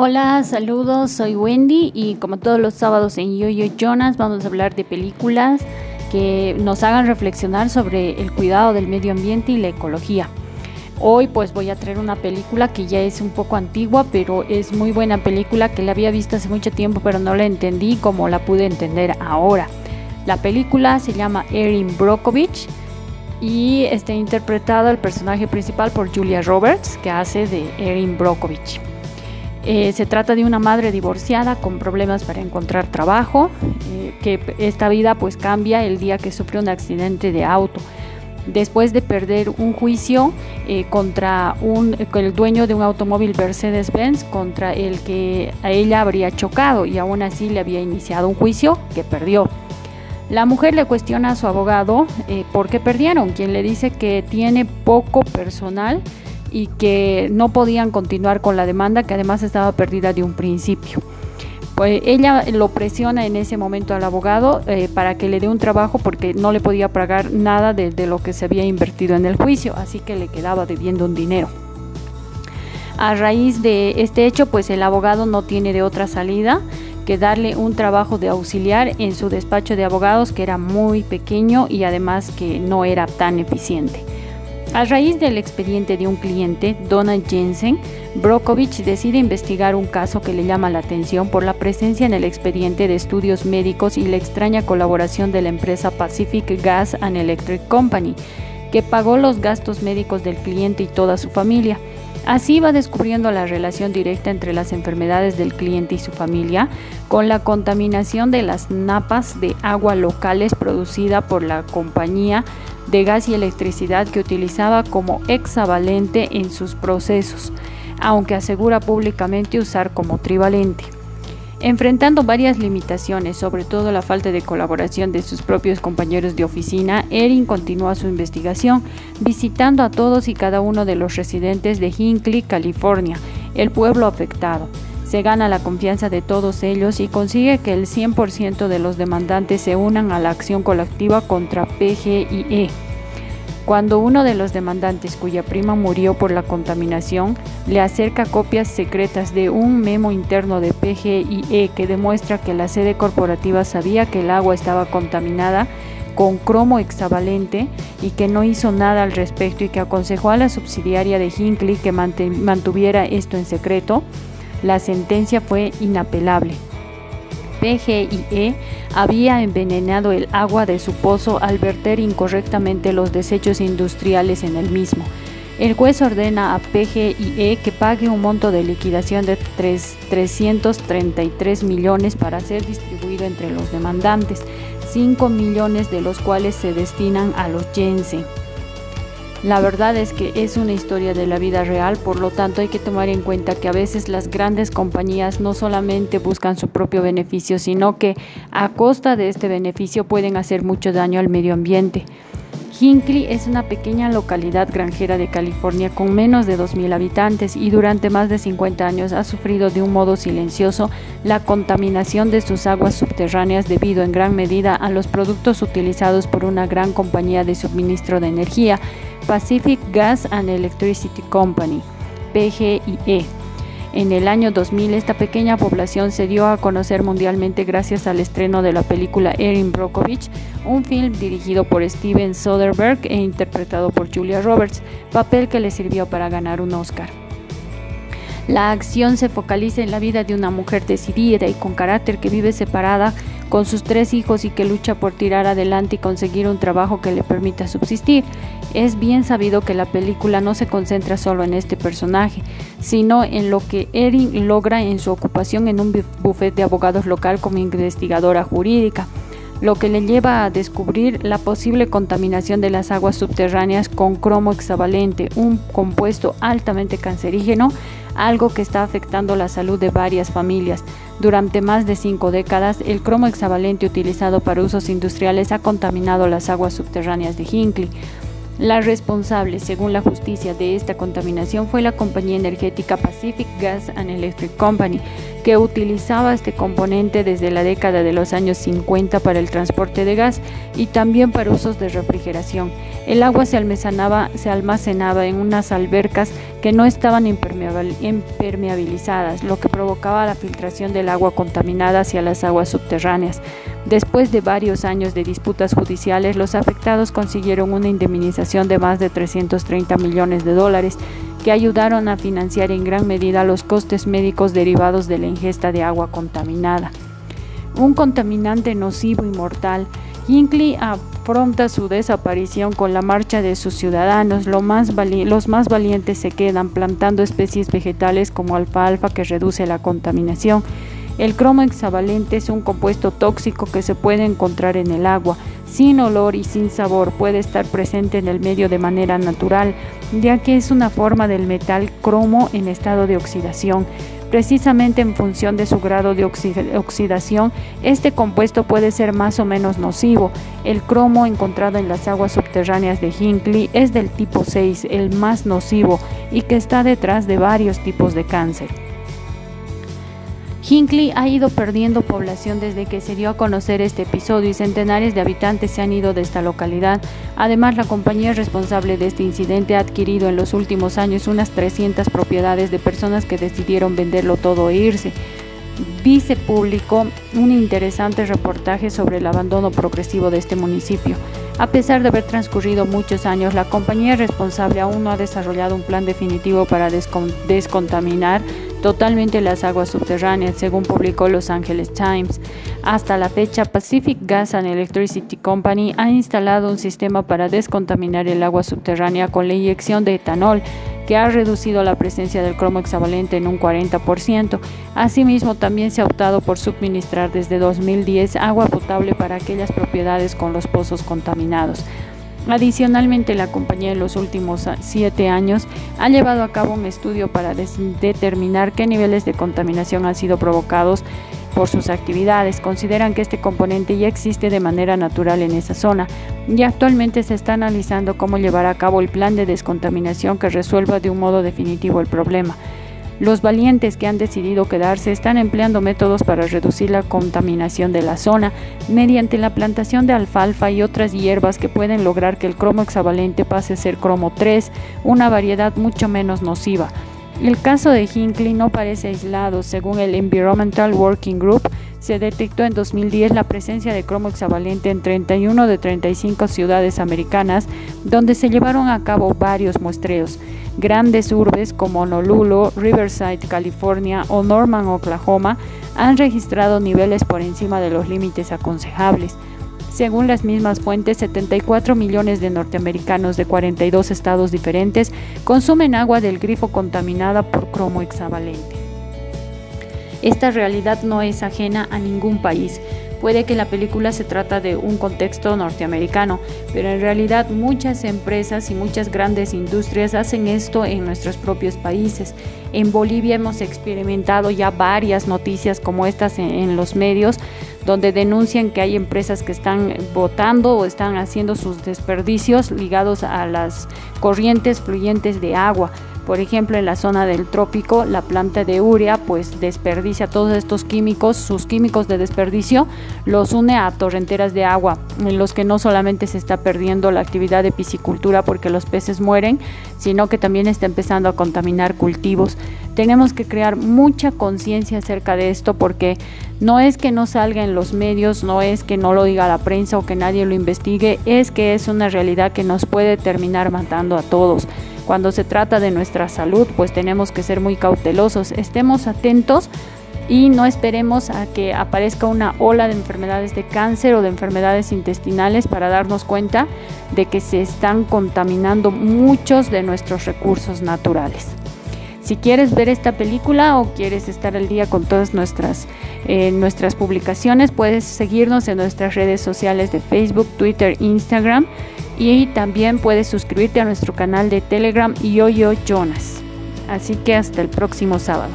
Hola, saludos, soy Wendy y como todos los sábados en Yo Yo Jonas vamos a hablar de películas que nos hagan reflexionar sobre el cuidado del medio ambiente y la ecología. Hoy pues voy a traer una película que ya es un poco antigua, pero es muy buena película que la había visto hace mucho tiempo, pero no la entendí como la pude entender ahora. La película se llama Erin Brockovich y está interpretado el personaje principal por Julia Roberts, que hace de Erin Brockovich. Eh, se trata de una madre divorciada con problemas para encontrar trabajo, eh, que esta vida pues cambia el día que sufre un accidente de auto. Después de perder un juicio eh, contra el dueño de un automóvil Mercedes-Benz contra el que a ella habría chocado y aún así le había iniciado un juicio que perdió. La mujer le cuestiona a su abogado por qué perdieron, quien le dice que tiene poco personal y que no podían continuar con la demanda que además estaba perdida de un principio. Pues ella lo presiona en ese momento al abogado eh, para que le dé un trabajo porque no le podía pagar nada de, de lo que se había invertido en el juicio, así que le quedaba debiendo un dinero. A raíz de este hecho, pues el abogado no tiene de otra salida que darle un trabajo de auxiliar en su despacho de abogados que era muy pequeño y además que no era tan eficiente. A raíz del expediente de un cliente, Donald Jensen, Brokovich decide investigar un caso que le llama la atención por la presencia en el expediente de estudios médicos y la extraña colaboración de la empresa Pacific Gas and Electric Company, que pagó los gastos médicos del cliente y toda su familia. Así va descubriendo la relación directa entre las enfermedades del cliente y su familia con la contaminación de las napas de agua locales producida por la compañía de gas y electricidad que utilizaba como hexavalente en sus procesos, aunque asegura públicamente usar como trivalente. Enfrentando varias limitaciones, sobre todo la falta de colaboración de sus propios compañeros de oficina, Erin continúa su investigación, visitando a todos y cada uno de los residentes de Hinckley, California, el pueblo afectado. Se gana la confianza de todos ellos y consigue que el 100% de los demandantes se unan a la acción colectiva contra PGIE. Cuando uno de los demandantes, cuya prima murió por la contaminación, le acerca copias secretas de un memo interno de PGIE que demuestra que la sede corporativa sabía que el agua estaba contaminada con cromo hexavalente y que no hizo nada al respecto y que aconsejó a la subsidiaria de Hinckley que mantuviera esto en secreto, la sentencia fue inapelable. PGIE había envenenado el agua de su pozo al verter incorrectamente los desechos industriales en el mismo. El juez ordena a PGIE que pague un monto de liquidación de 333 millones para ser distribuido entre los demandantes, 5 millones de los cuales se destinan a los Jensen. La verdad es que es una historia de la vida real, por lo tanto hay que tomar en cuenta que a veces las grandes compañías no solamente buscan su propio beneficio, sino que a costa de este beneficio pueden hacer mucho daño al medio ambiente. Hinckley es una pequeña localidad granjera de California con menos de 2.000 habitantes y durante más de 50 años ha sufrido de un modo silencioso la contaminación de sus aguas subterráneas debido en gran medida a los productos utilizados por una gran compañía de suministro de energía, Pacific Gas and Electricity Company, PGIE en el año 2000 esta pequeña población se dio a conocer mundialmente gracias al estreno de la película Erin Brockovich, un film dirigido por Steven Soderbergh e interpretado por Julia Roberts, papel que le sirvió para ganar un Oscar. La acción se focaliza en la vida de una mujer decidida y con carácter que vive separada con sus tres hijos y que lucha por tirar adelante y conseguir un trabajo que le permita subsistir. Es bien sabido que la película no se concentra solo en este personaje, sino en lo que Erin logra en su ocupación en un bufete de abogados local como investigadora jurídica lo que le lleva a descubrir la posible contaminación de las aguas subterráneas con cromo hexavalente, un compuesto altamente cancerígeno, algo que está afectando la salud de varias familias. Durante más de cinco décadas, el cromo hexavalente utilizado para usos industriales ha contaminado las aguas subterráneas de Hinckley. La responsable, según la justicia, de esta contaminación fue la compañía energética Pacific Gas and Electric Company, que utilizaba este componente desde la década de los años 50 para el transporte de gas y también para usos de refrigeración. El agua se almacenaba, en unas albercas que no estaban impermeabilizadas, lo que provocaba la filtración del agua contaminada hacia las aguas subterráneas. Después de varios años de disputas judiciales, los afectados consiguieron una indemnización de más de 330 millones de dólares ayudaron a financiar en gran medida los costes médicos derivados de la ingesta de agua contaminada. Un contaminante nocivo y mortal Hinckley afronta su desaparición con la marcha de sus ciudadanos. los más valientes se quedan plantando especies vegetales como alfalfa que reduce la contaminación. El cromo hexavalente es un compuesto tóxico que se puede encontrar en el agua, sin olor y sin sabor. Puede estar presente en el medio de manera natural, ya que es una forma del metal cromo en estado de oxidación. Precisamente en función de su grado de oxidación, este compuesto puede ser más o menos nocivo. El cromo encontrado en las aguas subterráneas de Hinckley es del tipo 6, el más nocivo, y que está detrás de varios tipos de cáncer. Hinckley ha ido perdiendo población desde que se dio a conocer este episodio y centenares de habitantes se han ido de esta localidad. Además, la compañía responsable de este incidente ha adquirido en los últimos años unas 300 propiedades de personas que decidieron venderlo todo e irse. Vice publicó un interesante reportaje sobre el abandono progresivo de este municipio. A pesar de haber transcurrido muchos años, la compañía responsable aún no ha desarrollado un plan definitivo para descontaminar totalmente las aguas subterráneas, según publicó Los Angeles Times. Hasta la fecha, Pacific Gas and Electricity Company ha instalado un sistema para descontaminar el agua subterránea con la inyección de etanol, que ha reducido la presencia del cromo hexavalente en un 40%. Asimismo, también se ha optado por suministrar desde 2010 agua potable para aquellas propiedades con los pozos contaminados. Adicionalmente, la compañía en los últimos siete años ha llevado a cabo un estudio para determinar qué niveles de contaminación han sido provocados por sus actividades. Consideran que este componente ya existe de manera natural en esa zona y actualmente se está analizando cómo llevar a cabo el plan de descontaminación que resuelva de un modo definitivo el problema. Los valientes que han decidido quedarse están empleando métodos para reducir la contaminación de la zona mediante la plantación de alfalfa y otras hierbas que pueden lograr que el cromo hexavalente pase a ser cromo 3, una variedad mucho menos nociva. El caso de Hinckley no parece aislado. Según el Environmental Working Group, se detectó en 2010 la presencia de cromo hexavalente en 31 de 35 ciudades americanas, donde se llevaron a cabo varios muestreos. Grandes urbes como Honolulu, Riverside, California o Norman, Oklahoma, han registrado niveles por encima de los límites aconsejables. Según las mismas fuentes, 74 millones de norteamericanos de 42 estados diferentes consumen agua del grifo contaminada por cromo hexavalente. Esta realidad no es ajena a ningún país. Puede que la película se trata de un contexto norteamericano, pero en realidad muchas empresas y muchas grandes industrias hacen esto en nuestros propios países. En Bolivia hemos experimentado ya varias noticias como estas en, los medios donde denuncian que hay empresas que están botando o están haciendo sus desperdicios ligados a las corrientes fluyentes de agua. Por ejemplo, en la zona del trópico, la planta de urea pues desperdicia todos estos químicos, sus químicos de desperdicio, los une a torrenteras de agua, en los que no solamente se está perdiendo la actividad de piscicultura porque los peces mueren, sino que también está empezando a contaminar cultivos. Tenemos que crear mucha conciencia acerca de esto porque no es que no salga en los medios, no es que no lo diga la prensa o que nadie lo investigue, es que es una realidad que nos puede terminar matando a todos. Cuando se trata de nuestra salud, pues tenemos que ser muy cautelosos, estemos atentos y no esperemos a que aparezca una ola de enfermedades de cáncer o de enfermedades intestinales para darnos cuenta de que se están contaminando muchos de nuestros recursos naturales. Si quieres ver esta película o quieres estar al día con todas nuestras, eh, nuestras publicaciones, puedes seguirnos en nuestras redes sociales de Facebook, Twitter, Instagram y también puedes suscribirte a nuestro canal de Telegram Yo-Yo Jonas. Así que hasta el próximo sábado.